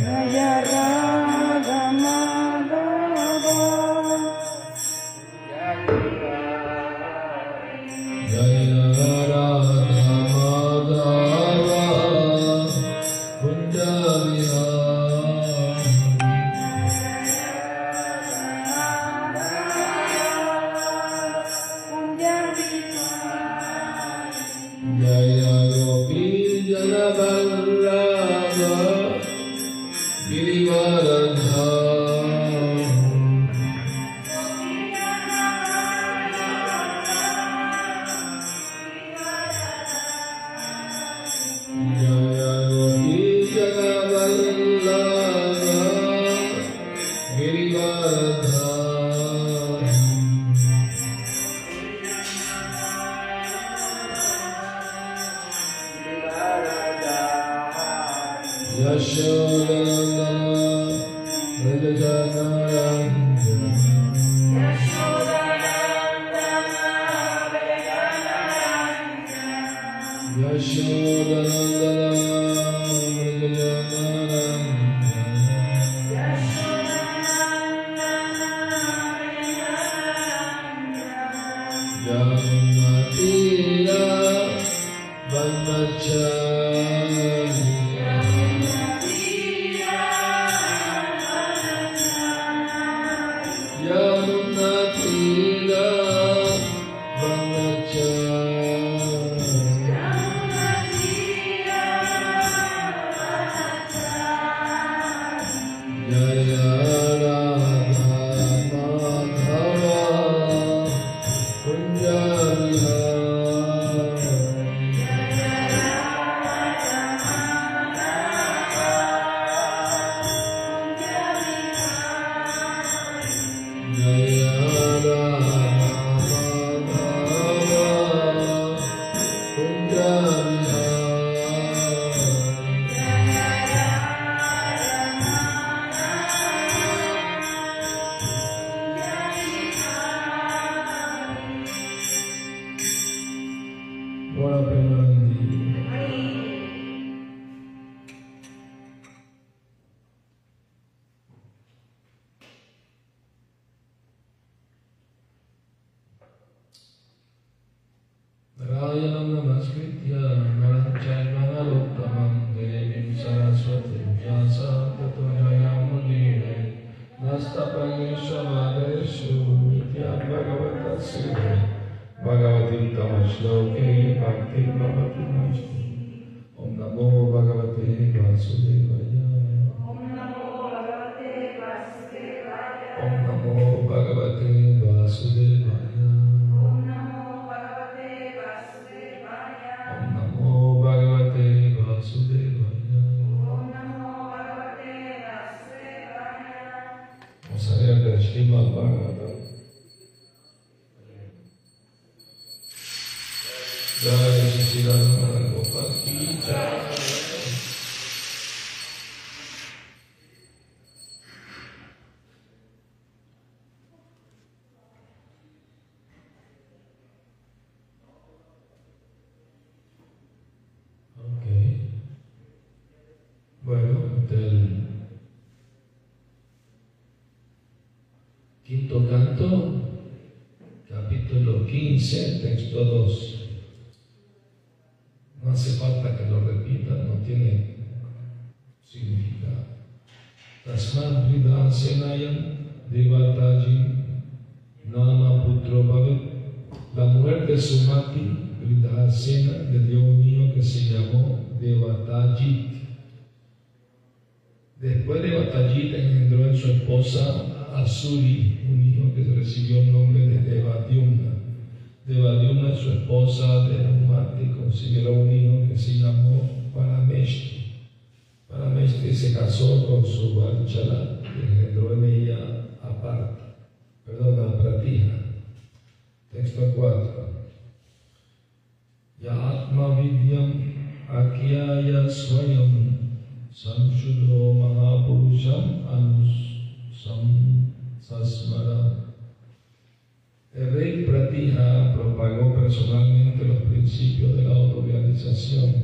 Yeah, yeah. Personalmente los principios de la autorealización.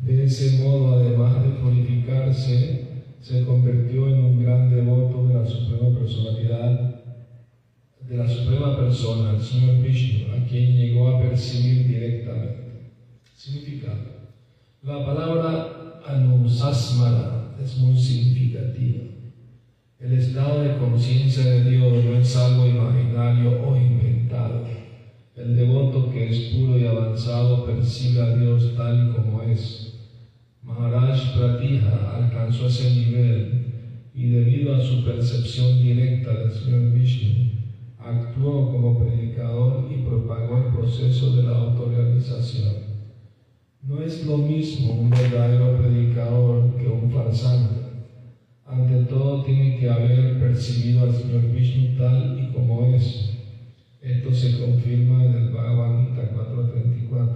De ese modo, además de purificarse, se convirtió en un gran devoto de la Suprema Personalidad, de la Suprema Persona, el Señor Vishnu, a quien llegó a percibir directamente. Significado. La palabra anusasmara es muy significativa. El estado de conciencia de Dios no es algo imaginario o inventado. El devoto que es puro y avanzado percibe a Dios tal como es. Maharaj Pratija alcanzó ese nivel y debido a su percepción directa del Señor Vishnu, actuó como predicador y propagó el proceso de la autorrealización. No es lo mismo un verdadero predicador que un farsante. Ante todo tiene que haber percibido al Señor Vishnu tal y como es. Esto se confirma en el Bhagavad Gita 4.34.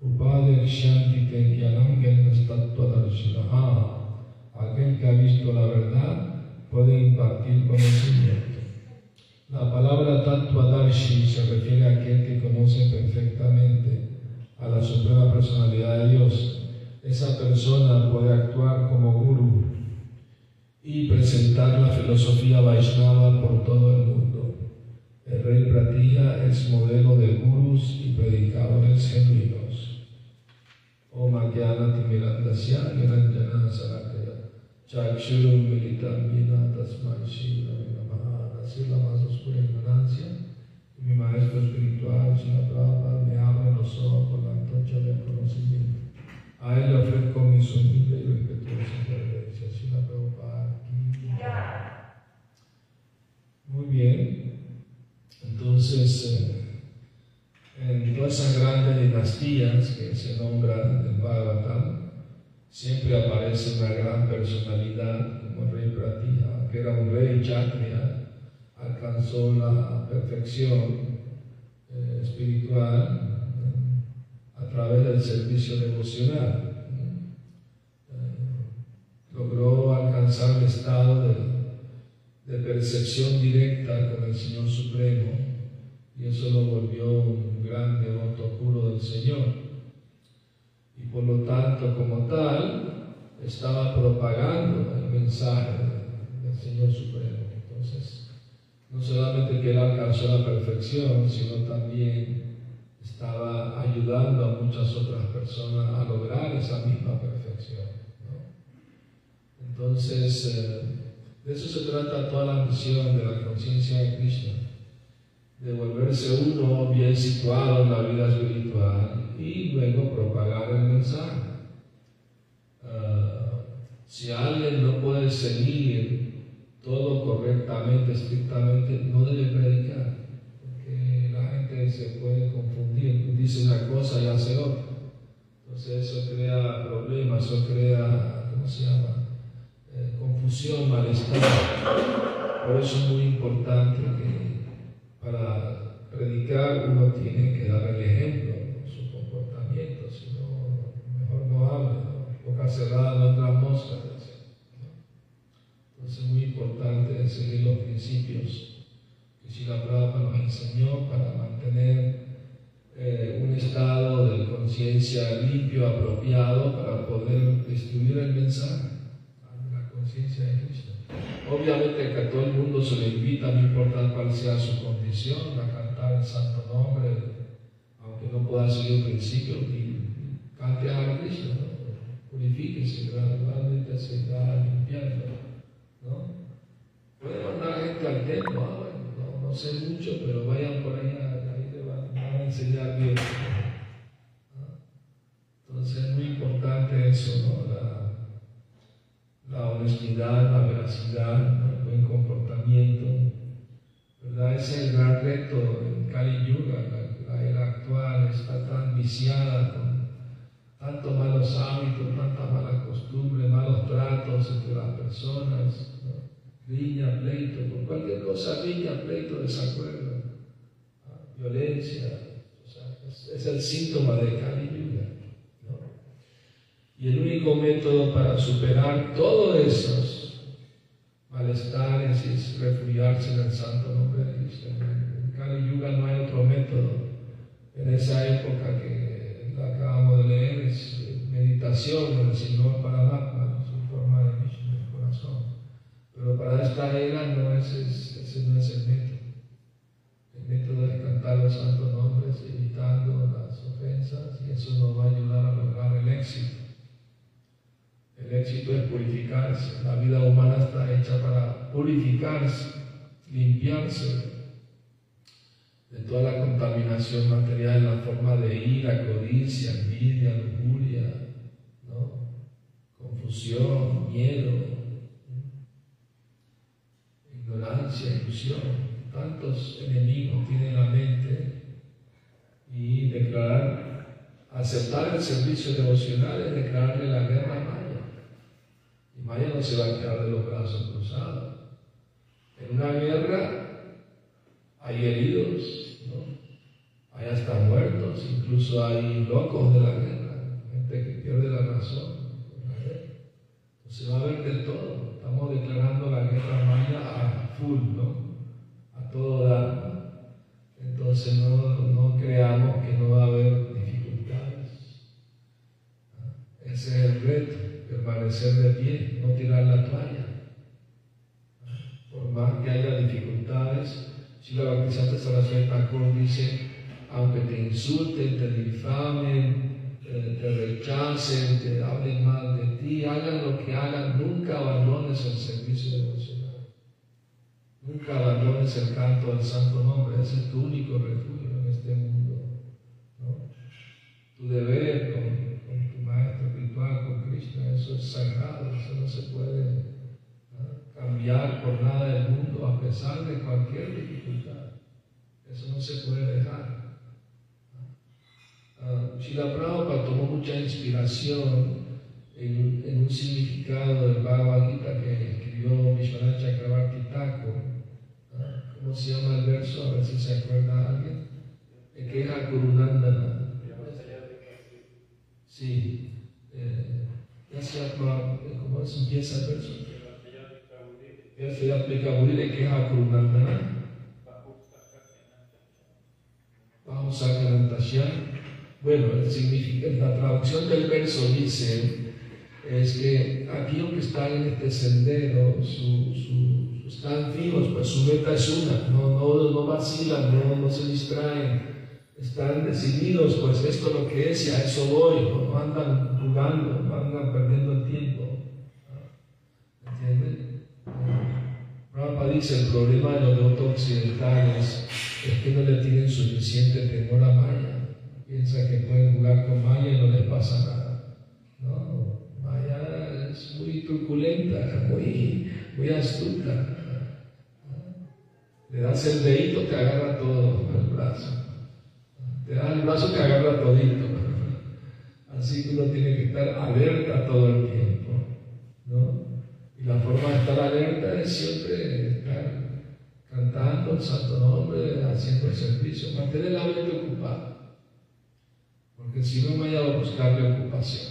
Upade Shanti Tenkyanam Aquel que ha visto la verdad puede impartir conocimiento. La palabra Tattvadarshi se refiere a aquel que conoce perfectamente a la Suprema Personalidad de Dios. Esa persona puede actuar como guru y presentar la filosofía Vaishnava por todo el mundo. El rey Pratija es modelo de gurus y predicadores genuinos. Om Agyana Timirandasya Niranjana Sarakaya Chakshurum Militam Vina Tasmai Shila Namaha Así la más oscura ignorancia y mi maestro espiritual Sina Prabhupada me abre los ojos con la antorcha del conocimiento. A él le ofrezco mi humilde y respetuosa reverencia. Sila Prabhupada aquí. Muy bien. Entonces, eh, en todas esas grandes dinastías que se nombran del Bhagavatam, siempre aparece una gran personalidad como rey Pratija, que era un rey Kshatriya, alcanzó la perfección eh, espiritual eh, a través del servicio devocional. Eh, logró alcanzar el estado de, de percepción directa con el Señor Supremo y eso lo volvió un gran devoto puro del Señor. Y por lo tanto, como tal, estaba propagando el mensaje del Señor Supremo. Entonces, no solamente que él alcanzó la perfección, sino también estaba ayudando a muchas otras personas a lograr esa misma perfección. ¿no? Entonces, eh, de eso se trata toda la misión de la conciencia de Krishna, de volverse uno bien situado en la vida espiritual y luego propagar el mensaje. Uh, si alguien no puede seguir todo correctamente, estrictamente, no debe predicar, porque la gente se puede confundir, dice una cosa y hace otra. Entonces eso crea problemas, eso crea, ¿cómo se llama? Confusión, malestar. Por eso es muy importante que para predicar uno tiene que dar el ejemplo su comportamiento, si no, mejor no hable, ¿no? boca cerrada no entra mosca. Entonces es muy importante seguir los principios que Sila Prabhupada nos enseñó para mantener eh, un estado de conciencia limpio, apropiado, para poder distribuir el mensaje Obviamente que a todo el mundo se le invita, no importa cuál sea su condición, a cantar el santo nombre, aunque no pueda seguir el principio, y cante a Cristo, ¿no? purifíquese, gradualmente se irá limpiando. ¿no? Puede mandar gente al templo, ah, bueno, no, no, sé mucho, pero vayan por ahí, ahí van a enseñar bien. ¿no? Entonces es muy importante eso, ¿no? La, la honestidad, la veracidad, ¿no? el buen comportamiento. ¿verdad? Ese es el gran reto en Kali Yuga, la, la era actual está tan con tantos malos hábitos, tanta mala costumbre, malos tratos entre las personas, ¿no? riña, pleito, por cualquier cosa, riña, pleito, desacuerdo, violencia, es, el síntoma de Kali Yuga. Y el único método para superar todos esos malestares es refugiarse en el santo nombre de Cristo. En Kali Yuga no hay otro método. En esa época que acabamos de leer es meditación del Señor Paramatma, su forma de Vishnu, esta era no es, es- ese no es el método. El método es cantar los santos nombres, evitando las ofensas, y eso nos va a ayudar a lograr el éxito. El éxito es purificarse. La vida humana está hecha para purificarse, limpiarse de toda la contaminación material en la forma de ira, codicia, envidia, lujuria, ¿no? confusión, miedo, ignorancia, ilusión. Tantos enemigos tiene la mente y declarar, aceptar el servicio devocional es declararle la guerra a Maya. Y Maya no se va a quedar de los brazos cruzados. En una guerra hay heridos, ¿no? hay hasta muertos, incluso hay locos de la guerra, gente que pierde la razón. guerra. Entonces va a haber de todo. Estamos declarando la guerra maya a full, ¿no? A todo dar. Entonces no, no creamos que no va a haber dificultades. Ese es el reto, permanecer de pie, no tirar la toalla. Por más que haya dificultades, si la bautizante Saraswati Thakur dice, aunque te insulten, te difamen, te rechacen, te hablen mal de ti, hagan lo que hagan, nunca abandones el servicio devocional. Nunca abandones el canto del santo nombre, ese es tu único refugio en este mundo. Tu deber con, tu maestro espiritual, con Krishna, eso es sagrado, eso no se puede cambiar por nada del mundo a pesar de cualquier. Eso no se puede dejar. Uh, Prabhupada tomó mucha inspiración en, en, un significado del Bhagavad Gita que escribió Vishwanath Chakravarti Thakur. Uh, ¿Cómo se llama el verso? A ver si se acuerda alguien. El que es Akurunandana. Sí. Eh, ya se ¿cómo es? empieza el verso? Yasya Pekaburi que es Akurunandana. Bueno, la traducción del verso dice es que aquellos que están en este sendero están fijos, pues su meta es una, no, no, vacilan, no, no se distraen, están decididos, pues esto es lo que es y a eso voy, no, andan jugando, no andan perdiendo el tiempo. ¿Entienden? Prabhupada dice el problema de los occidentales es que no le tienen suficiente temor a Maya. Piensa que pueden jugar con Maya y no les pasa nada. No, Maya es muy truculenta, muy, muy astuta. Le das el dedito, te agarra todo el brazo. Te das el brazo, te agarra todito. Así que uno tiene que estar alerta todo el tiempo. ¿no? Y la forma de estar alerta es siempre estar cantando el santo nombre, haciendo el servicio, mantener la mente ocupada. Porque si no, vaya a buscarle ocupación.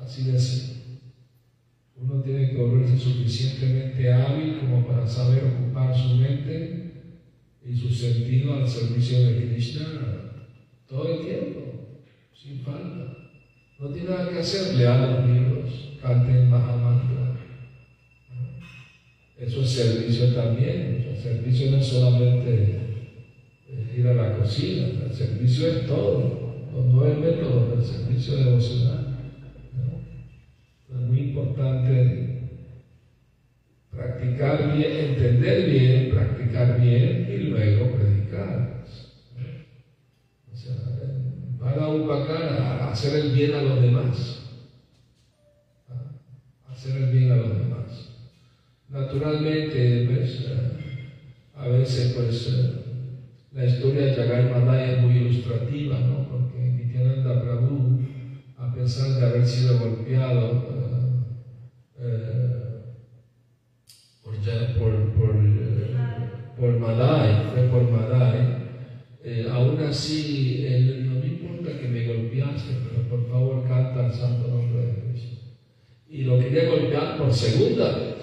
Así de simple. Uno tiene que volverse suficientemente hábil como para saber ocupar su mente y su sentido al servicio de Krishna todo el tiempo, sin falta. No tiene nada que hacer, lean los libros, canten Mahamantra. Eso es servicio también. El servicio no es solamente ir a la cocina, el servicio es todo, los nueve métodos del servicio devocional. ¿no? Es muy importante practicar bien, entender bien, practicar bien y luego predicar. O sea, para upacar, hacer el bien a los demás. Hacer el bien a los demás. Naturalmente, pues, a veces pues la historia de Jagai Madai es muy ilustrativa, ¿no? Nityananda Prabhu, a pesar de haber sido golpeado uh, uh, por, por, por, uh, por, Madai, fue por eh, aún así, él, no me importa que me golpeaste, pero por favor canta el santo nombre de Cristo. Y lo quería golpear por segunda vez.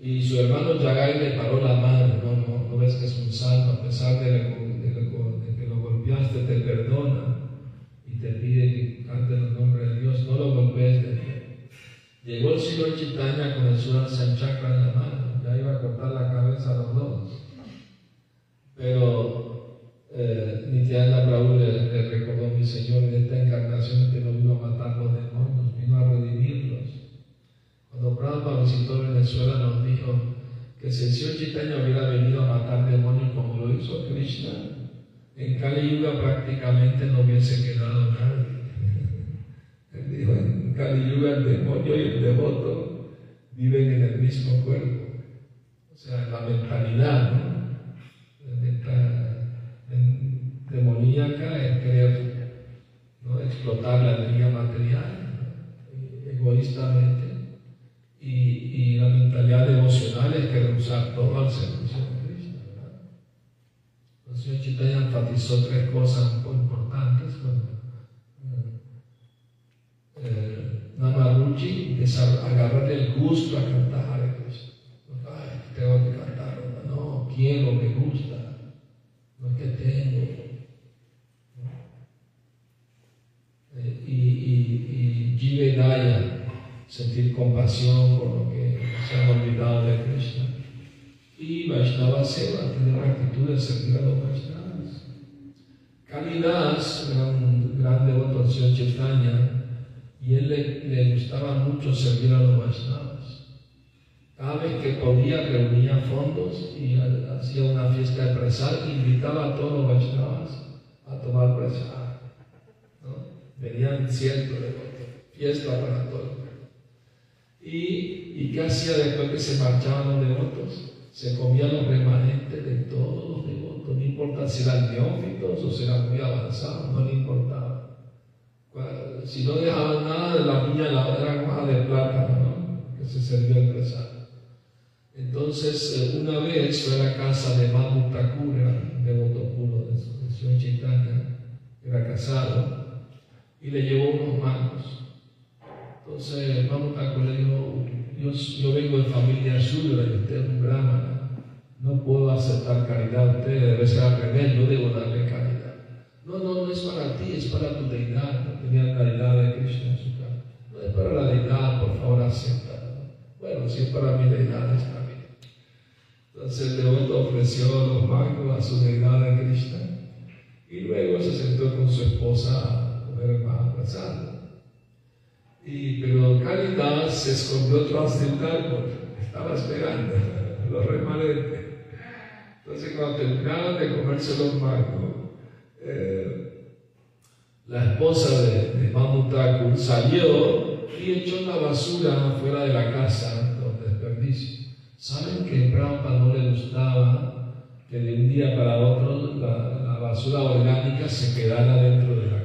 Y su hermano Yagai le paró la mano, no, no, no ves que es un salmo, a pesar de, de, que lo golpeaste, te perdona te pide que cante el nombre de Dios, no lo golpees de pie. Llegó el Señor Chitanya con el Sanchakra en la mano, ya iba a cortar la cabeza a los dos. Pero eh, Nityananda Prabhu le, le recordó mi Señor en esta encarnación que no vino a matar los demonios, vino a redimirlos. Cuando Prabhupada visitó Venezuela nos dijo que si el Señor Chaitanya hubiera venido a matar demonios como lo hizo Krishna, en Yuga prácticamente no hubiese quedado nadie. Él dijo, en Yuga el demonio y el devoto viven en el mismo cuerpo. O sea, la mentalidad, ¿no? demoníaca es querer ¿no? explotar la energía material egoístamente y, y, la mentalidad devocional es querer usar todo al servicio de Cristo. El señor Enfatizó tres cosas muy importantes. Bueno, eh, eh, Namaruchi es agarrarle el gusto a cantar Krishna. Ay, tengo que cantar, no, quiero, me gusta, no es que tengo. Eh, y, y, y Jivedaya, sentir compasión por lo que se han olvidado de Krishna. Y Vaishnava Seva, tener la actitud de servir a los Vaishnavas. Kalidas era un gran devoto del Señor Chaitanya y él le, le, gustaba mucho servir a los Vaishnavas. Cada vez que podía reunía fondos y hacía una fiesta de presal, invitaba a todos los Vaishnavas a tomar presal. ¿no? Venían cientos de fiesta para todos. ¿Y, ¿Y qué hacía después que se marchaban los devotos? Se comían los remanentes de todos los devotos, no importa si eran neófitos o si eran muy avanzados, no le importaba. Si no dejaban nada de la piña, la era hoja de plátano, ¿no? que se servía el. Entonces, una vez fue a la casa de Madhu un devoto puro de su señor Chaitanya, era casado, y le llevó unos mangos. Entonces, Madhu Thakur le yo, vengo de familia Shudra y usted es un brahmana, no puedo aceptar caridad, usted debe ser al revés, debo darle caridad. No, no, no es para ti, es para tu deidad, no tenía caridad de Krishna en su casa. No es para la deidad, por favor, acepta. Bueno, si es para mi deidad, está bien. Entonces el devoto ofreció los mangos a su deidad de Krishna y luego se sentó con su esposa a comer el Mahaprasad. Y, pero Caritas se escondió tras del árbol, estaba esperando los remanentes. Entonces, cuando terminaron de comerse los mangos, eh, la esposa de, de Mamu Thakur salió y echó la basura fuera de la casa, los desperdicios. ¿Saben que Prabhupada no le gustaba que de un día para otro la, la basura orgánica se quedara dentro de la?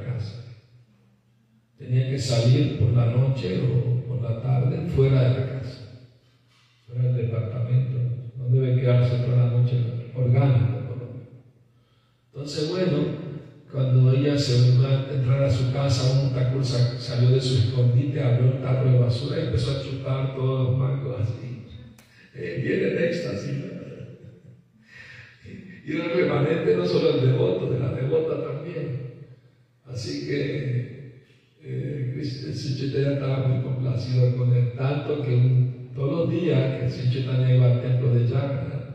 Tenía que salir por la noche o por la tarde fuera de la casa, fuera del departamento. No debe quedarse toda la noche orgánico. Entonces, bueno, cuando ella se iba a entrar a su casa, un tacur salió de su escondite, abrió un taco de basura y empezó a chupar todos los mangos así. Eh, viene de éxtasis. Y el remanente no solo el devoto, de la devota también. Así que eh, el Chaitanya estaba muy complacido con él, tanto que un, todos los días que el Chaitanya iba al templo de Jagannath,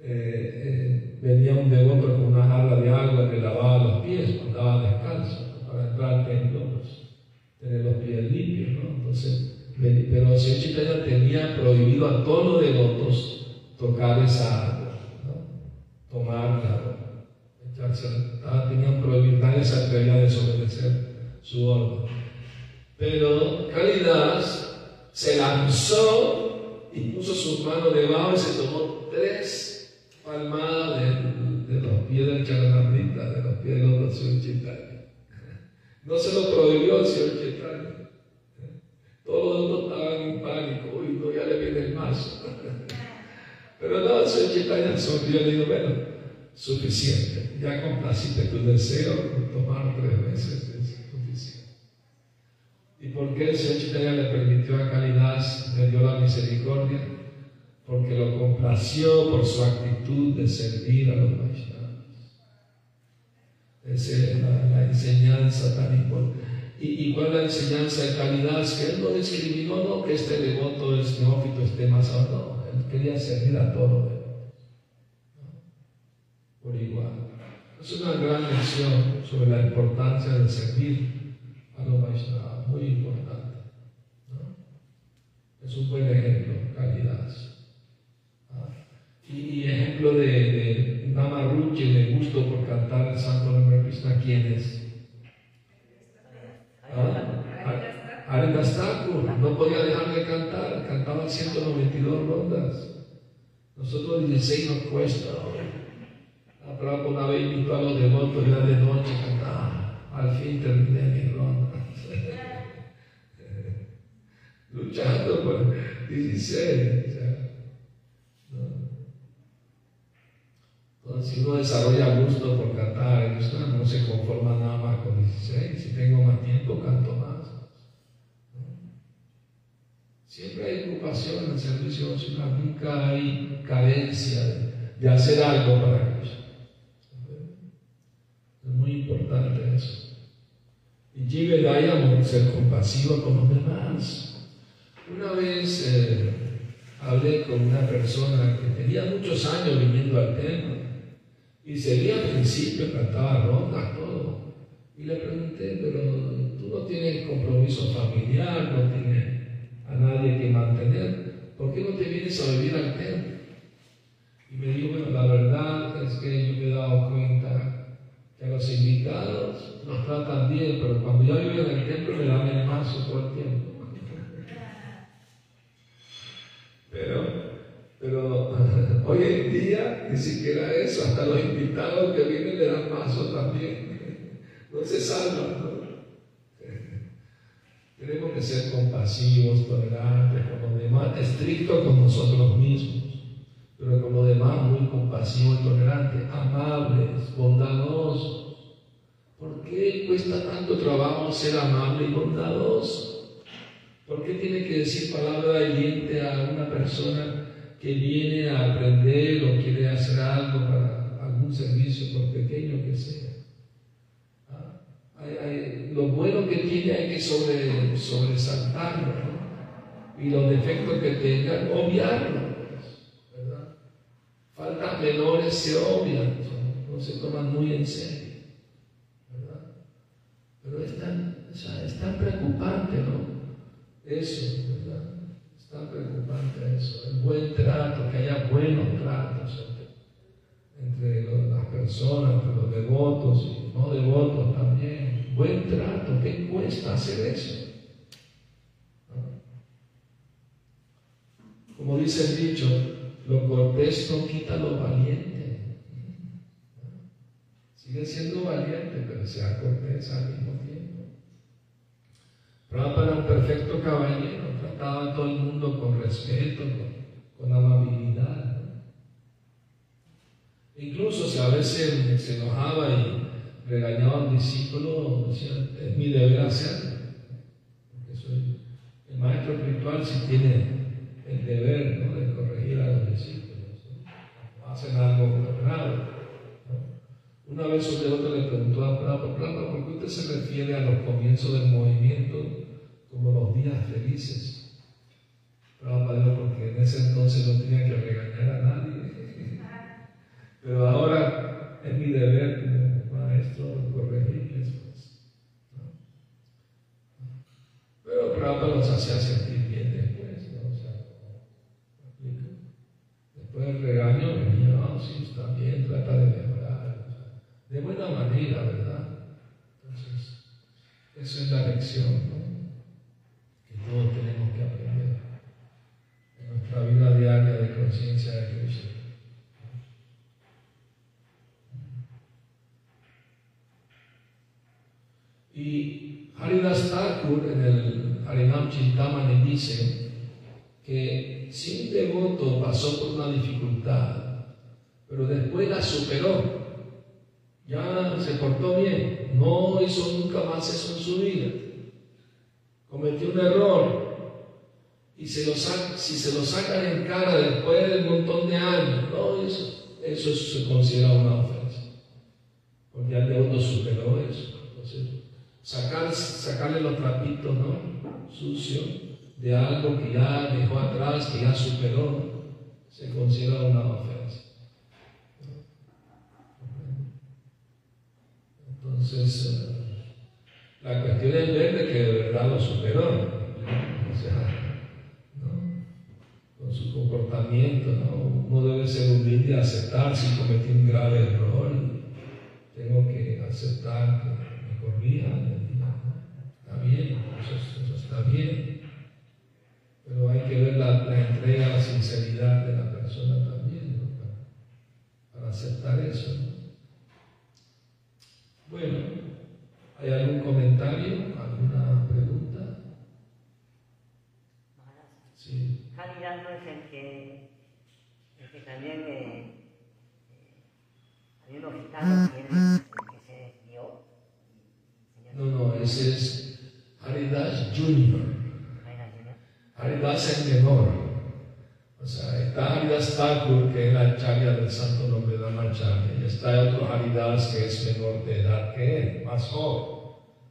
eh, eh, venía un devoto con una jarra de agua que lavaba los pies, andaba descalzo, para entrar al templo, pues, tener los pies limpios, ¿no? Entonces, pero el Chaitanya tenía prohibido a todos los devotos tocar esa agua, ¿no? tomarla, echarse, tenían prohibido, nadie se atrevía a desobedecer su orden. Pero Calidas se lanzó y puso sus manos debajo y se tomó tres palmadas de, de los pies del Charanamrita, de los pies del Señor Chaitanya. No se lo prohibió el Señor Chaitanya. Todos los estaban en pánico, uy, no, ya le viene el mazo. Pero no, el Señor Chaitanya sonrió y le dijo, bueno, suficiente, ya complaciste tu deseo, tomar tres veces. ¿Y por qué el Señor le permitió a Kalidas, le dio la misericordia? Porque lo complació por su actitud de servir a los Vaishnavas. Esa es la, la enseñanza tan importante. ¿Y, y cuál es la enseñanza de calidad? Que él no discriminó, no que este devoto, es neófito, esté más alto. No, él quería servir a todos. Por igual. Es una gran lección sobre la importancia de servir a los Vaishnavas, muy importante. ¿no? Es un buen ejemplo, calidad. ¿Ah? Y, y, ejemplo de, de Namaruchi, de gusto por cantar el santo nombre de ¿quién es? Thakur no podía dejar de cantar, cantaba 192 rondas. Nosotros 16 nos cuesta. La una vez invitó a los devotos ya de noche a cantar. Al fin terminé mi ronda. Luchando por 16. Entonces, si uno desarrolla gusto por cantar, no se conforma nada más con 16. Si tengo más tiempo, canto más. Siempre hay ocupación en el servicio devocional, nunca hay carencia de, hacer algo para Cristo. Es muy importante eso. Y Jive Diamond, ser compasivo con los demás. Una vez eh, hablé con una persona que tenía muchos años viniendo al templo y seguía al principio, cantaba rondas, todo. Y le pregunté, pero tú no tienes compromiso familiar, no tienes a nadie que mantener, ¿por qué no te vienes a vivir al templo? Y me dijo, bueno, la verdad es que yo me he dado cuenta que a los invitados nos tratan bien, pero cuando ya viven en el templo me dan el mazo todo el tiempo. Pero, pero hoy en día ni siquiera eso, hasta los invitados que vienen le dan mazo también. No se salvan. Tenemos que ser compasivos, tolerantes con los demás, estrictos con nosotros mismos, pero con los demás muy compasivos y tolerantes, amables, bondadosos. ¿Por qué cuesta tanto trabajo ser amable y bondadoso? ¿Por qué tiene que decir palabra de diente a una persona que viene a aprender o quiere hacer algo para algún servicio, por pequeño que sea? lo bueno que tiene hay que sobre, sobresaltarlo, y los defectos que tengan, obviarlo. ¿verdad? Faltas menores se obvian, no se toman muy en serio. ¿verdad? Pero es tan, es tan preocupante, ¿no? Eso, ¿verdad? Es tan preocupante eso. El buen trato, que haya buenos tratos entre, las personas, entre los devotos y no devotos también buen trato, ¿qué cuesta hacer eso? Como dice el dicho, lo cortés no quita lo valiente. Sigue siendo valiente, pero sea cortés al mismo tiempo. Para un perfecto caballero, trataba a todo el mundo con respeto, con, amabilidad. Incluso si a veces se enojaba y regañaba al discípulo, decía, es mi deber hacerlo. Porque soy el maestro espiritual si tiene el deber ¿no? de corregir a los discípulos. Hacen algo raro. Una vez un devoto le preguntó a Prabhupada, ¿por qué usted se refiere a los comienzos del movimiento como los días felices? Prabhupada dijo, porque en ese entonces no tenía que regañar a nadie. Pero ahora es mi deber maestro corregirles. Pues, Pero Prabhupada los hacía sentir bien después. ¿no? O sea, después del regaño venía, oh, sí, está bien, trata de mejorar. De buena manera, ¿verdad? Entonces, esa es la lección ¿no? que todos tenemos que aprender en nuestra vida diaria de conciencia de Cristo. Y Haridas Thakur en el Harinam Chintamani dice que si un devoto pasó por una dificultad, pero después la superó, ya se portó bien, no hizo nunca más eso en su vida, cometió un error y se si se lo sacan en cara después de un montón de años, no, eso, eso se considera una ofensa, porque el devoto superó eso. Sacar, sacarle los trapitos, ¿no? Sucios de algo que ya dejó atrás, que ya superó, se considera una ofensa. Entonces, eh, la cuestión es ver de que de verdad lo superó. O sea, ¿no? con su comportamiento, ¿no? uno debe ser humilde aceptar si cometí un grave error. Tengo que aceptar que me corrija, está bien, eso, está bien. Pero hay que ver la, la, entrega, la sinceridad de la persona también, ¿no? para, para, aceptar eso. ¿No? Bueno, ¿hay algún comentario, alguna pregunta? Sí. Caridad no es el que, el que también eh, hay unos gitanos que, que se dio. No, no, ese es Haridas Junior. Haridas es menor. O sea, está Haridas Thakur, que es la charla del santo nombre de Ramacharya, está otro Haridas que es menor de edad que él, más joven,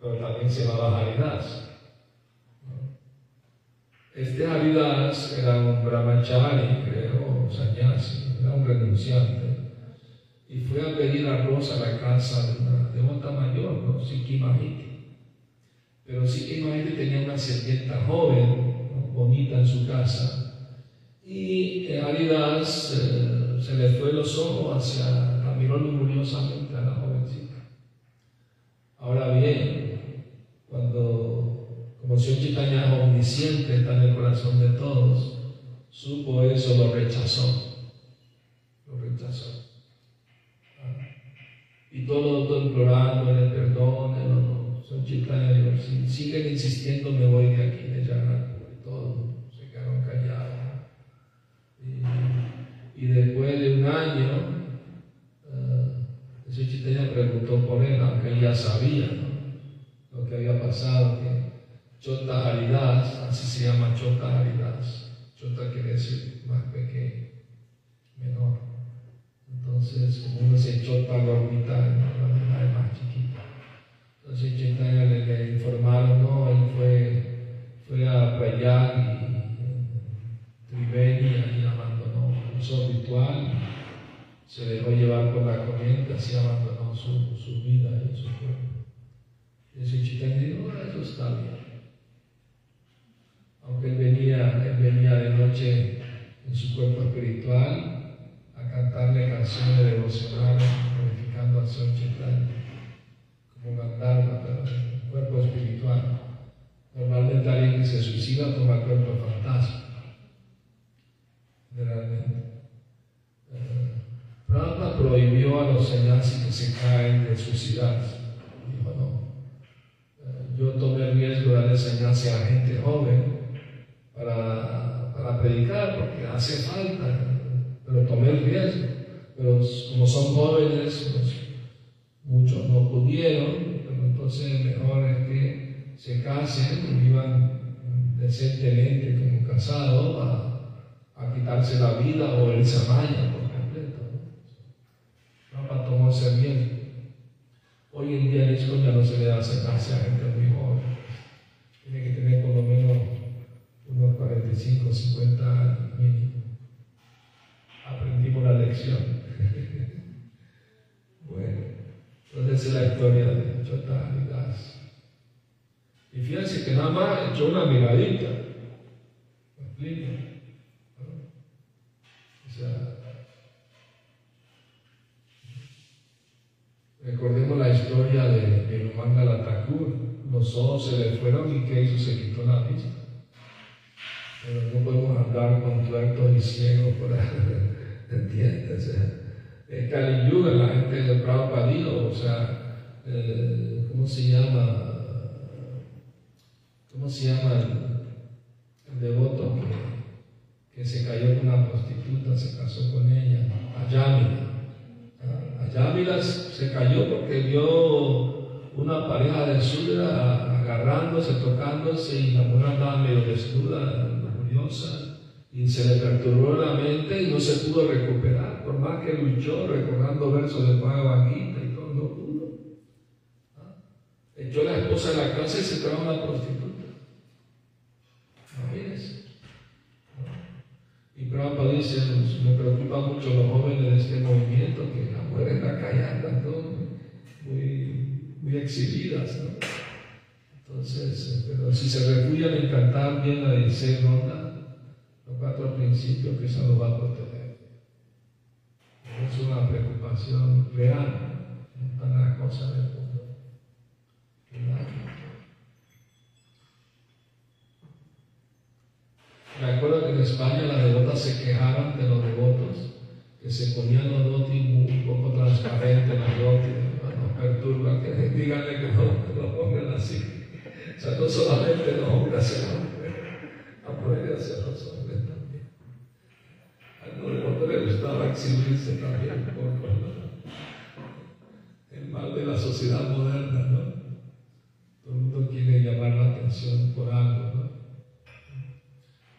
pero también se llamaba Haridas. Este Haridas era un brahmachari, creo, sannyasi, era un renunciante, y fue a pedir arroz a la casa de una devota mayor, ¿no? Sikimahiti. Pero Sikimahiti tenía una sirvienta joven, bonita en su casa, y Haridas eh, se le fue los ojos hacia, miró lujuriosamente a la jovencita. Ahora bien, cuando, como Chaitanya es omnisciente, está en el corazón de todos, supo eso, lo rechazó. Lo rechazó. Ah. Y todo, todo implorándole, perdone, no, no. Señor Chaitanya dijo, si siguen insistiendo, me voy de aquí, de Yaganapur. Y todos se quedaron callados. Y, y después de un año, Chaitanya preguntó por él, aunque él ya sabía, ¿no? lo que había pasado, que Chota Haridas, así se llama Chota Haridas. Chota quiere decir más pequeño, menor. Entonces, como uno dice Chota gordita, la verdad es más chiquita. Entonces Chaitanya le, le, informaron, no, él fue, fue a Prayag y Triveni, ahí abandonó, hizo ritual, se dejó llevar por la corriente, así abandonó su, su vida y su cuerpo. Y ese Chaitanya dijo, oh, eso está bien. Aunque él venía, él venía de noche en su cuerpo espiritual a cantarle canciones devocionales, glorificando al Señor Chaitanya, como Gandharva, pero en cuerpo espiritual. Normalmente alguien que se suicida toma cuerpo de fantasma. Generalmente. Eh, Prabhupada prohibió a los sannyasis que se caen de suicidarse. Dijo, no, yo tomé el riesgo de dar enseñanza a gente joven para, para, predicar, porque hace falta, pero tomé el riesgo. Pero como son jóvenes, pues, muchos no pudieron, pero entonces mejor es que se casen y vivan decentemente como casados a, a, quitarse la vida o el samaya por completo. ¿no? Para tomar ese riesgo. Hoy en día esto ya no se le da acercarse a gente muy joven. Tiene que tener por lo menos unos 45, 50 años mínimo. Aprendimos la lección. bueno, entonces es la historia de Chota Haridas. Y fíjense que nada más echó una miradita. ¿Me. O sea, Recordemos la historia de, de Thakur. Los ojos se le fueron y ¿qué hizo? Se quitó la vista. Pero no podemos andar con tuertos y ciegos por ahí. ¿Entiendes? O sea, Kali Yuga, la gente de Prabhupada o sea, eh, ¿cómo se llama? ¿Cómo se llama el, devoto que, se cayó con una prostituta, se casó con ella? Ayamila. Ayamila se cayó porque vio una pareja de sudra agarrándose, tocándose y la mujer andaba medio desnuda, curiosa, y se le perturbó la mente y no se pudo recuperar, por más que luchó recordando versos Bhagavad Gita y todo, no pudo. ¿Ah? Echó la esposa en la casa y se trae una prostituta. Y Prabhupada dice, me preocupa mucho los jóvenes de este movimiento, que las mujeres están callando, muy, muy exhibidas. ¿no? Entonces, pero si se refugian en cantar bien la 16 ronda, los cuatro principios que eso lo va a proteger. Es una preocupación real para la cosa del mundo. Me acuerdo que en España las devotas se quejaban de los devotos, que se ponían los dotis un poco transparentes, los dotis, nos perturban, que díganle que no, que lo pongan así. O sea, no solamente los hombres las mujeres, a poder hacer los hombres también. A los devotos les gustaba exhibirse también un poco, El mal de la sociedad moderna, ¿no? Todo el mundo quiere llamar la atención por algo, ¿no?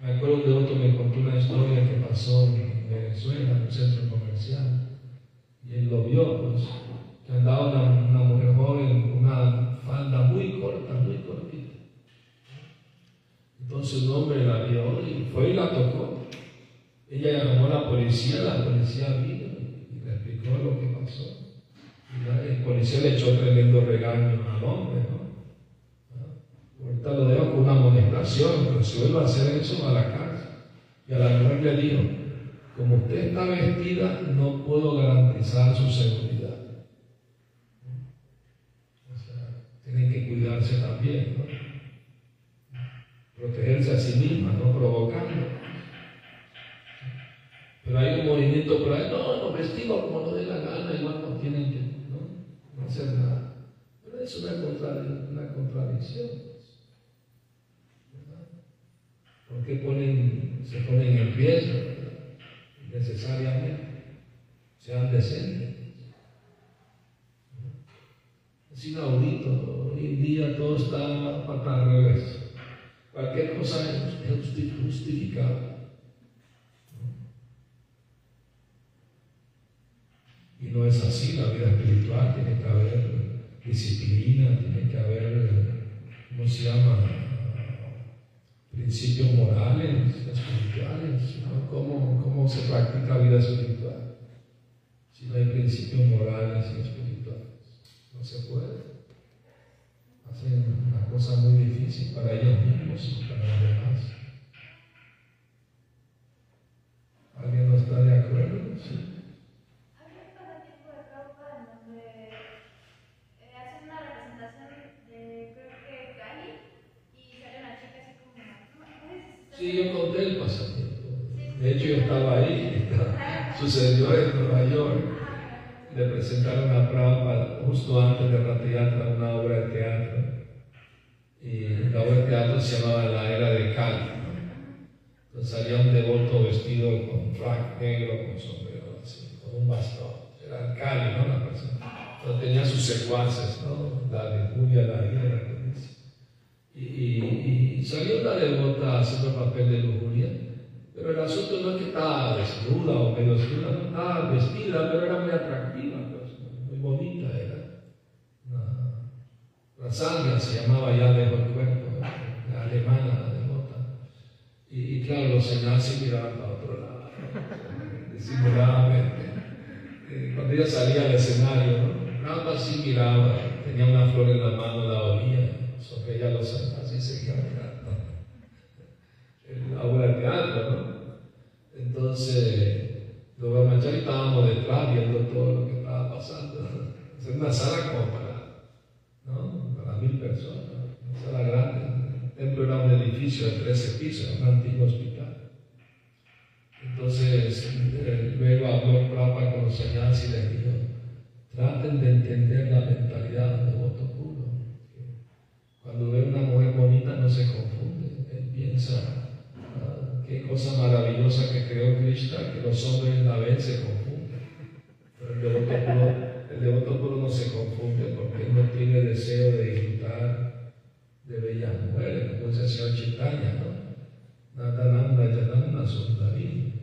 Me acuerdo que otro me contó una historia que pasó en Venezuela, en un centro comercial, y él lo vio, pues, que andaba una, una mujer joven con una falda muy corta, muy cortita. Entonces un hombre la vio y fue y la tocó. Ella llamó a la policía, la policía vino y le explicó lo que pasó. Y el policía le echó tremendo regaño al hombre, ¿no? Ahorita lo dejo con una amonestación, pero si vuelve a hacer eso, va a la cárcel. Y a la mujer le dijo, como usted está vestida, no puedo garantizar su seguridad. O sea, tienen que cuidarse también, ¿no? Protegerse a sí misma, no provocando. Pero hay un movimiento por ahí, no, nos vestimos como nos dé la gana, igual no tienen que ¿no? no hacer nada. Pero es una, una contradicción. ¿Por qué ponen, se ponen en riesgo necesariamente? Sean decentes. Es inaudito. Hoy en día todo está para al revés. Cualquier cosa es justificada. Y no es así, la vida espiritual tiene que haber disciplina, tiene que haber, ¿cómo se llama? Principios morales, espirituales, ¿no? ¿Cómo, ¿Cómo, se practica vida espiritual? Si no hay principios morales y espirituales, no se puede. Hacen una cosa muy difícil para ellos mismos y para los demás. ¿Alguien no está de acuerdo? Sí. Sí, yo conté el pasatiempo. De hecho, yo estaba ahí. Sucedió en Nueva York. Le presentaron a Prabhupada justo antes de la una obra de teatro. Y la obra de teatro se llamaba La Era de Cali. Entonces salía un devoto vestido con frac negro, con sombrero, así, con un bastón. Era Cali, ¿no? La persona. Entonces tenía sus secuaces, ¿no? La Julia, la ira, y, salió una devota haciendo el papel de lujuria, pero el asunto no es que estaba desnuda o medio desnuda, no estaba vestida, pero era muy atractiva, pues, muy bonita era. La sangre se llamaba ya de el cuerpo, la alemana, la devota. Y, y claro, los se miraban para otro lado, disimuladamente. Eh, cuando ella salía al escenario, ¿no? nada así miraba, tenía una flor en la mano, la olía sobre ella los así seguía mirando. En la obra de teatro, ¿no? Entonces, los brahmacharis estábamos detrás viendo todo lo que estaba pasando. Es una sala como ¿no? para mil personas, una sala grande. El templo era un edificio de 13 pisos, un antiguo hospital. Entonces, eh, luego habló Prabhupada con los señores y les dijo, traten de entender la mentalidad de voto cuando ve una mujer bonita no se confunde. Él piensa, ah, qué cosa maravillosa que creó Krishna, que los hombres la ven se confunden. Pero el devoto puro, el devoto puro no se confunde porque él no tiene deseo de disfrutar de bellas mujeres, como dice el señor Chitaña, ¿no? Nadananda Yananda Sundari.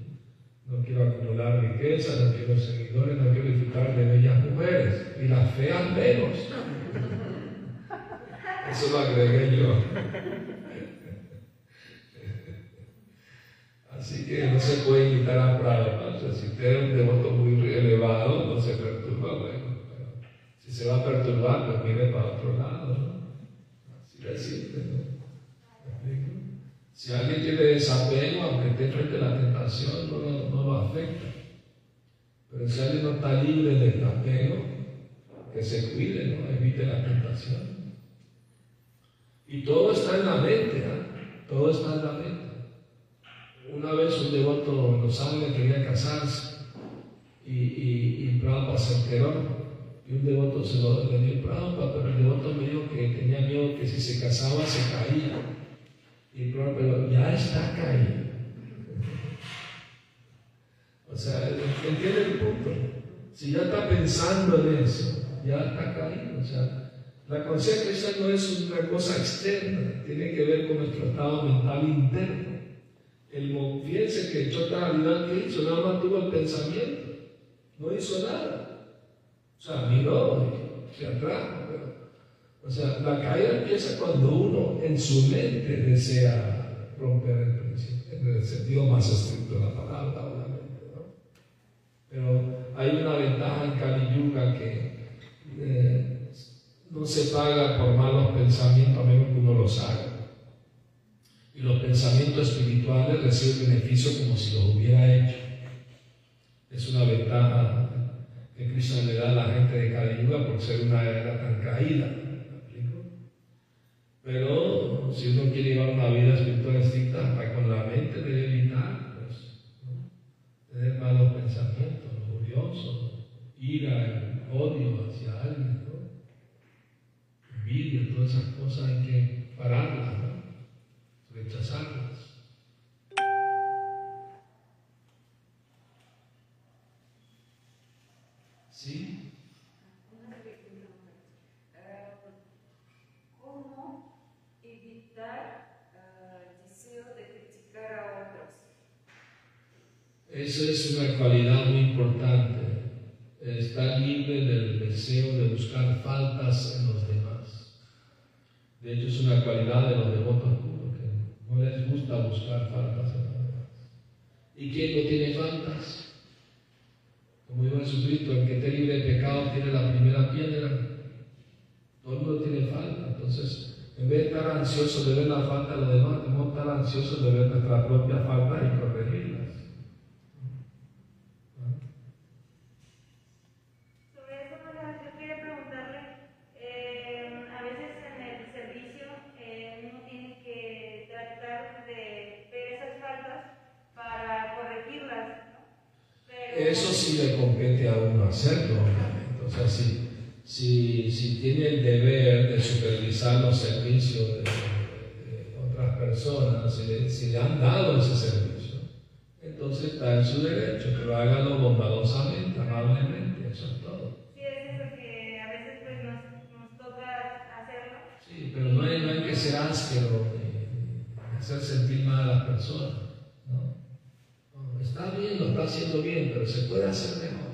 No quiero acumular riqueza, no quiero seguidores, no quiero disfrutar de bellas mujeres, y las feas menos. Eso lo agregué yo. Así que no se puede invitar a Prabhupada. O si usted es un devoto muy elevado, no se perturba. Bueno, si se va a perturbar, pues mire para otro lado. ¿no? Así de simple, ¿no? Si alguien tiene desapego, aunque esté frente a la tentación, no, no lo afecta. Pero si alguien no está libre de desapego, que se cuide, ¿no? evite la tentación. Y todo está en la mente, ¿eh? todo está en la mente. Una vez un devoto en Los Ángeles quería casarse y, y, y Prabhupada se enteró y un devoto se lo le dio Prabhupada, pero el devoto me dijo que tenía miedo que si se casaba se caía. Y Prabhupada, ya está caído. O sea, entiende el punto. Si ya está pensando en eso, ya está caído. O sea, la conciencia no es una cosa externa, tiene que ver con nuestro estado mental interno. El fíjense que realidad que hizo, nada más tuvo el pensamiento, no hizo nada. O sea, miró, se atrajo. o sea, la caída empieza cuando uno en su mente desea romper el principio, en el sentido más estricto de la palabra, obviamente. ¿no? Pero hay una ventaja en Kali Yuga que eh, no se paga por malos pensamientos a menos que uno los haga. Y los pensamientos espirituales reciben beneficio como si los hubiera hecho. Es una ventaja que Cristo le da a la gente de Kali por ser una era tan caída. Pero si uno quiere llevar una vida espiritual estricta, con la mente debe evitar pues, tener malos pensamientos, orgullosos, ira, odio hacia alguien todas esas cosas hay que pararlas, rechazarlas. ¿Sí? ¿Cómo evitar el deseo de criticar a otros? Esa es una cualidad muy importante, estar libre del deseo de buscar faltas en los demás. De cualidad de los devotos puros, que no les gusta buscar faltas. ¿Y quién no tiene faltas? Como dijo Jesucristo, el que esté libre de pecado tiene la primera piedra. Todo el mundo tiene falta. Entonces, en vez de estar ansioso de ver la falta de los demás, tenemos que estar ansiosos de ver nuestra propia falta y corregirla. Eso sí le compete a uno hacerlo, obviamente. O sea, si, si, si tiene el deber de supervisar los servicios de, otras personas, si le, han dado ese servicio, entonces está en su derecho, pero hágalo bondadosamente, amablemente, eso es todo. Sí, es eso que a veces pues, nos, toca hacerlo. Sí, pero no hay, no hay que ser áspero ni hacer sentir mal a las personas. Está bien, lo está haciendo bien, pero se puede hacer mejor.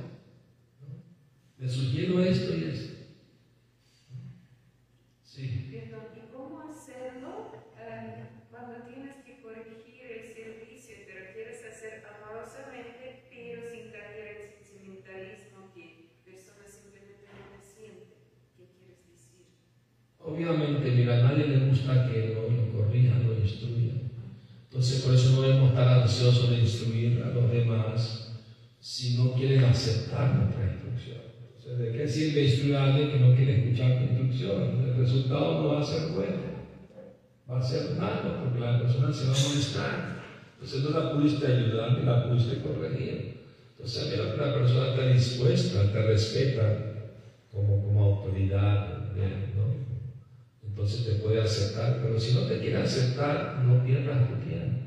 Le sugiero esto y esto. Sí. ¿y cómo hacerlo eh, cuando tienes que corregir el servicio, pero quieres hacer amorosamente, pero sin caer el sentimentalismo que personas simplemente no sienten? ¿Qué quieres decir? Obviamente, mira, a nadie le gusta que lo, lo corrijan, lo instruyan. Entonces por eso no debemos estar ansiosos de instruir a los demás si no quieren aceptar nuestra instrucción. Entonces, ¿de qué sirve instruir a alguien que no quiere escuchar tu instrucción? El resultado no va a ser bueno, va a ser malo porque la persona se va a molestar. Entonces no la pudiste ayudar ni la pudiste corregir. Entonces a mí la persona está dispuesta, te respeta como, como autoridad. Entonces te puede aceptar, pero si no te quiere aceptar, no pierdas tu tiempo,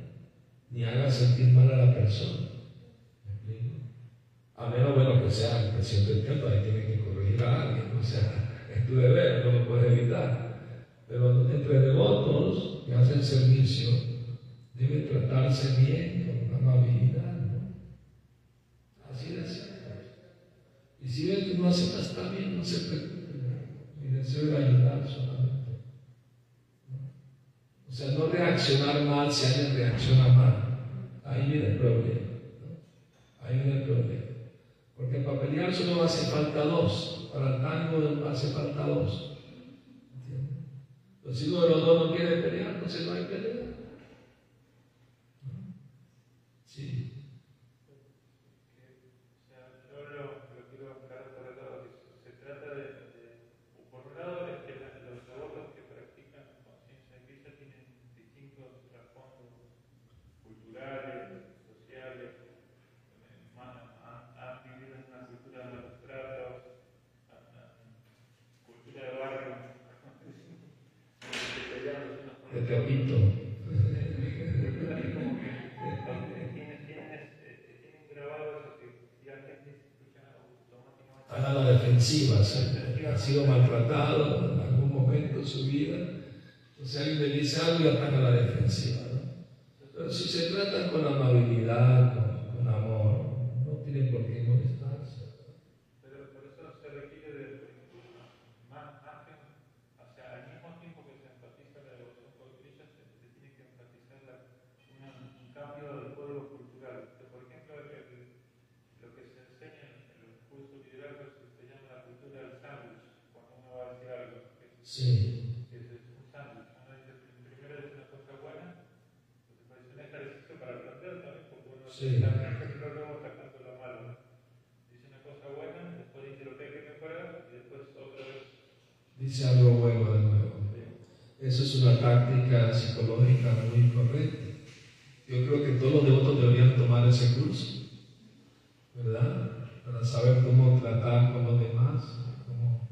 ni hagas sentir mal a la persona. ¿Me explico? A menos bueno que sea el presidente del templo, ahí tiene que corregir a alguien, o sea, es tu deber, no lo puedes evitar. Pero entre devotos que hacen servicio, debe tratarse bien, con amabilidad, ¿no? Así de simple. Y si ven que no aceptas, está bien, no se preocupe. Mi deseo es ayudar solamente. si alguien reacciona mal. Ahí viene el problema. Ahí viene el problema. Porque para pelear solo hace falta dos. Para el tango hace falta dos. ¿Entiendes? Entonces, si uno de los dos no quiere pelear, entonces no hay pelea. ¿No? Sí. O sea, yo lo, lo quiero aclarar por el lado que se trata de, de- por un lado, es que la- los devotos que practican conciencia de Krishna tienen distintos trasfondos culturales, sociales, eh, más- han, han vivido en una cultura de los tratos, han- han- cultura de barrio, vegetarianos unos con Te los otros. repito. Así como que eh, tienen, tienen, eh, tienen grabado eso que si alguien dice, escucha, automáticamente. Están a la defensiva, ¿sí? ha sido maltratado en algún momento de su vida. Entonces alguien le dice algo y están a la defensiva. ¿no? Pero si se tratan con amabilidad, con, con amor, no tienen por qué molestarse. Pero por eso se requiere de más, más que, o sea, al mismo tiempo que se enfatiza la devoción por Krishna, se, se tiene que enfatizar la, una- un cambio del código cultural. Que, por ejemplo, el- el- lo que se enseña en el curso de liderazgo se, se llama la cultura del sándwich, cuando uno va a decir algo. Que, Sí, que es un sándwich. Uno dice, primero dice una cosa buena, entonces parece un ejercicio para aprender también, porque uno Sí. también ejemplo luego sacando lo malo. Dice una cosa buena, después dice lo que hay que mejorar, y después otra vez. dice algo bueno de nuevo. Eso es una táctica psicológica muy correcta. Yo creo que todos los devotos deberían tomar ese curso, ¿verdad? Para saber cómo tratar con los demás, cómo,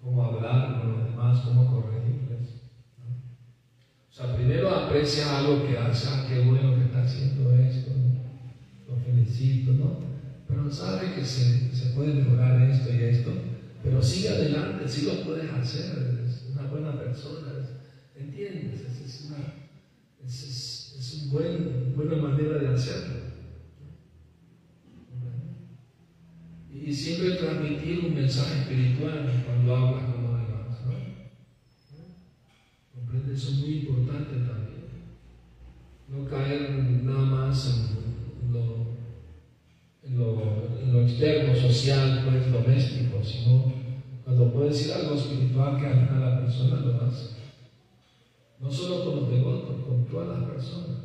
cómo hablar con los demás, cómo corregirles. ¿no? O sea, primero aprecia algo que hace, ah, qué bueno que está haciendo esto, ¿no? lo felicito, ¿no? Pero sabe que se, se puede mejorar esto y esto, pero sigue adelante, sí lo puedes hacer, es una buena persona, es- ¿entiendes? Es, una, es, una buen, buena manera de hacerlo. Y, siempre transmitir un mensaje espiritual cuando hablas con los demás, ¿no? ¿Comprende? Eso es muy importante también. No caer nada más en, lo, lo, en lo externo, social, pues doméstico, sino cuando puedes decir algo espiritual que a la persona lo hace. No solo con los devotos, con todas las personas.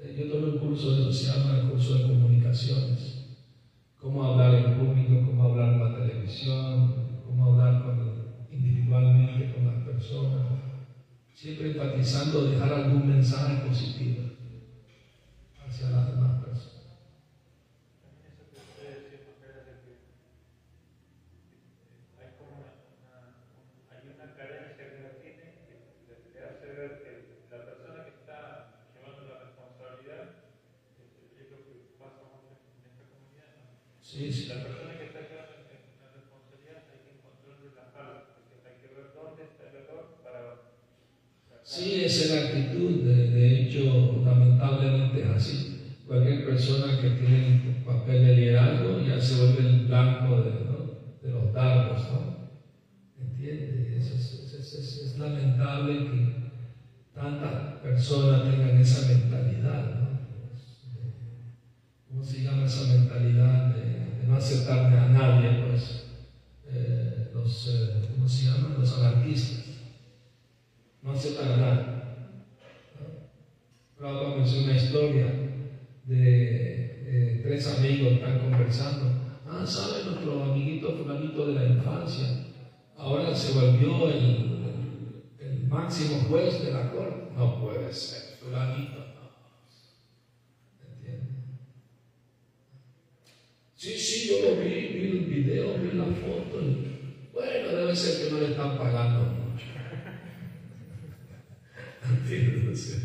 Eh, Yo tomé un curso de eso, se llama el curso de comunicaciones. Cómo hablar en público, cómo hablar en la televisión, cómo hablar con- individualmente con las personas. Siempre enfatizando dejar algún mensaje positivo hacia las demás personas. También eso que usted decía, Macarena, de que eh, hay como una, una- un- hay una carencia que uno tiene que le, le hace ver que la persona que está llevando la responsabilidad es, es lo que pasa mucho en esta comunidad. ¿no? Sí, sí. La persona que está llevando en- la responsabilidad hay que encontrarle la falta, porque hay que ver dónde está el error para. Sí, esa es la actitud. De, de hecho, lamentablemente es así. Cualquier persona que tiene un papel de liderazgo ya se vuelve el blanco de, ¿no? de los dardos, ¿no? ¿Entiendes? Eso es, es- es- es- es lamentable que tantas personas tengan esa mentalidad, ¿no? ¿Cómo se llama esa mentalidad de, de no aceptarme a nadie, pues? Eh, los, eh, ¿cómo se llaman? Los anarquistas no aceptan a nadie. Prabhupada una historia de eh, tres amigos están conversando. Ah, ¿sabe nuestro amiguito fulanito de la infancia? Ahora se volvió el, máximo juez de la corte. No puede ser, fulanito. no. ¿Entiendes? Sí, sí, yo lo vi, vi el video, vi la foto. bueno, debe ser que no le están pagando mucho. ¿Entiendes?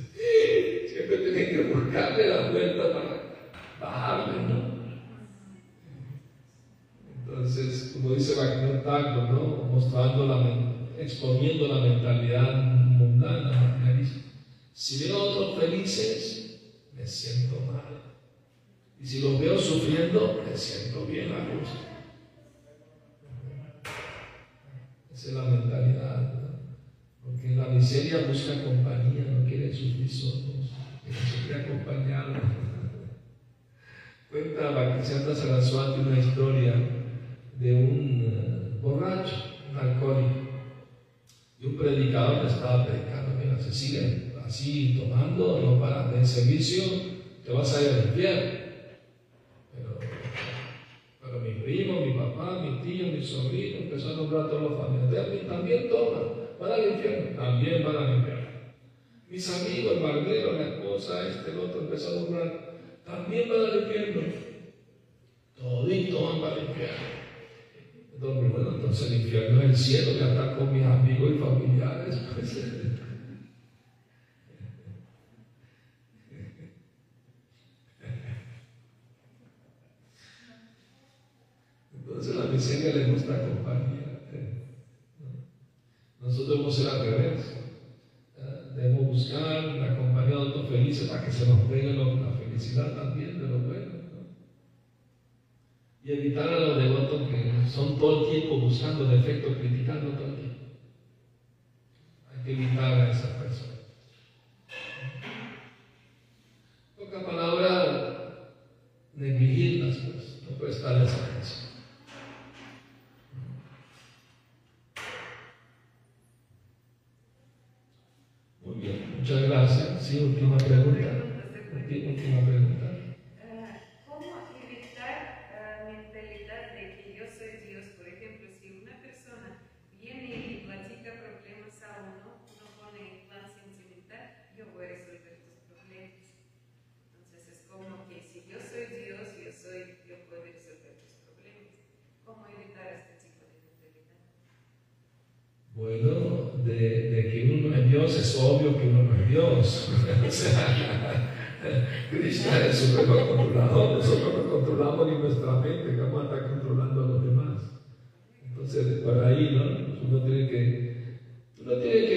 Siempre tienen que buscarle la vuelta para bajarle, ¿no? Entonces, como dice Bhaktivinoda Thakur, ¿no? Mostrando la, men- exponiendo la mentalidad mundana. Si veo a otros felices, me siento mal. Y si los veo sufriendo, me siento bien a gusto. Esa es la mentalidad. Porque la miseria busca compañía, no quiere sufrir solos. siente acompañado. Cuenta Bhaktisiddhanta Saraswati una historia de un eh, borracho, un alcohólico, y un predicador estaba predicando, mira, se sigue así tomando, no para de servicio, te vas a ir al infierno. Pero, pero mi primo, mi papá, mi tío, mi sobrino, empezó a nombrar a todos los familiares, también toman, van al infierno, también van al infierno. Mis amigos, el barbero, la esposa, este, el otro, empezó a nombrar, también van al infierno. Todito van para el infierno. Entonces, bueno, entonces el infierno es el cielo, que está con mis amigos y familiares. Pues, entonces la miseria le gusta compañía. Nosotros debemos ser al revés. Debemos buscar la compañía de otros felices para que se nos pegue la felicidad también de lo bueno. Y evitar a los devotos que son todo el tiempo buscando defectos, criticando todo el tiempo. Hay que evitar a esas personas. Poca palabra, negligirlas, pues, no prestarles atención. Muy bien, muchas gracias. Sí, última pregunta. Última pregunta. ¿Cómo evitar la mentalidad de que yo soy Dios? Por ejemplo, si una persona viene y platica problemas a uno, uno pone en plan sentimental, yo voy a resolver tus problemas. Entonces es como que si yo soy Dios, yo soy, yo puedo resolver tus problemas. ¿Cómo evitar este tipo de mentalidad? Bueno, de, de, que uno no es Dios, es obvio que uno no es Dios. o sea, Krishna es un controlador, nosotros no controlamos ni nuestra mente, que vamos a estar controlando a los demás. Entonces, por ahí, ¿no? Uno tiene que, uno tiene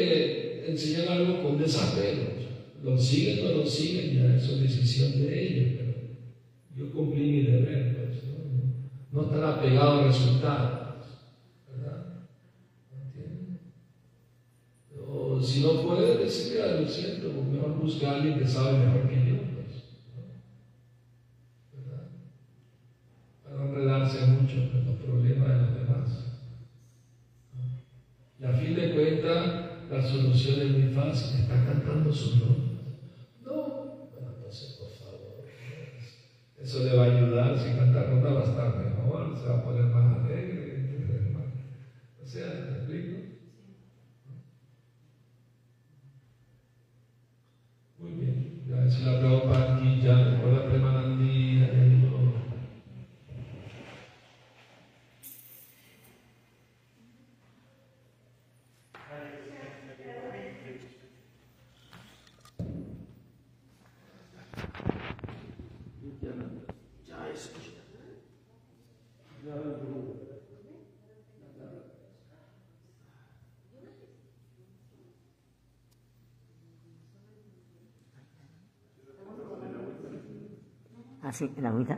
que enseñar algo con desapego. Lo siguen o no lo siguen, ya eso es decisión de ellos, yo cumplí mi deber, pues, ¿no? no estar apegado al resultado. O si no puede decir, mira, lo siento, mejor busca a alguien que sabe mejor que yo. Pues, ¿verdad? Para no enredarse mucho en los problemas de los demás. Y a fin de cuentas, la solución es muy fácil. Está cantando su nombre. No. Bueno, entonces, por favor. Eso le va a ayudar. Si canta ronda va a estar mejor, se va a poner más alegre. O sea, ¿me explico? Muy bien, gracias la Prabhupada aquí ya, recuerda Premanandi, Ah, sí, la agüita.